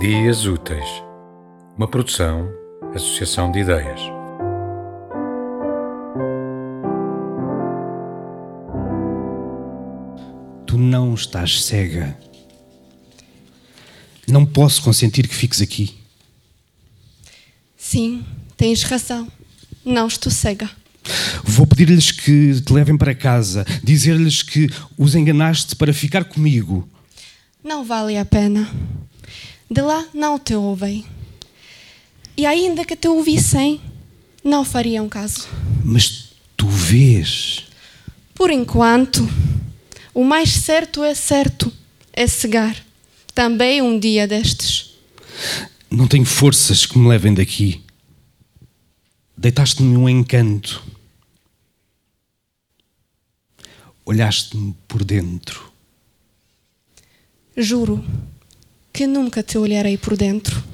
Dias Úteis, uma produção, associação de ideias. Tu não estás cega. Não posso consentir que fiques aqui. Sim, tens razão. Não estou cega. Vou pedir-lhes que te levem para casa, dizer-lhes que os enganaste para ficar comigo. Não vale a pena. De lá não te ouvem. E ainda que te ouvissem, não fariam caso. Mas tu vês. Por enquanto, o mais certo é certo, é cegar. Também um dia destes. Não tenho forças que me levem daqui. Deitaste-me um encanto. Olhaste-me por dentro. Juro que nunca te olharei por dentro.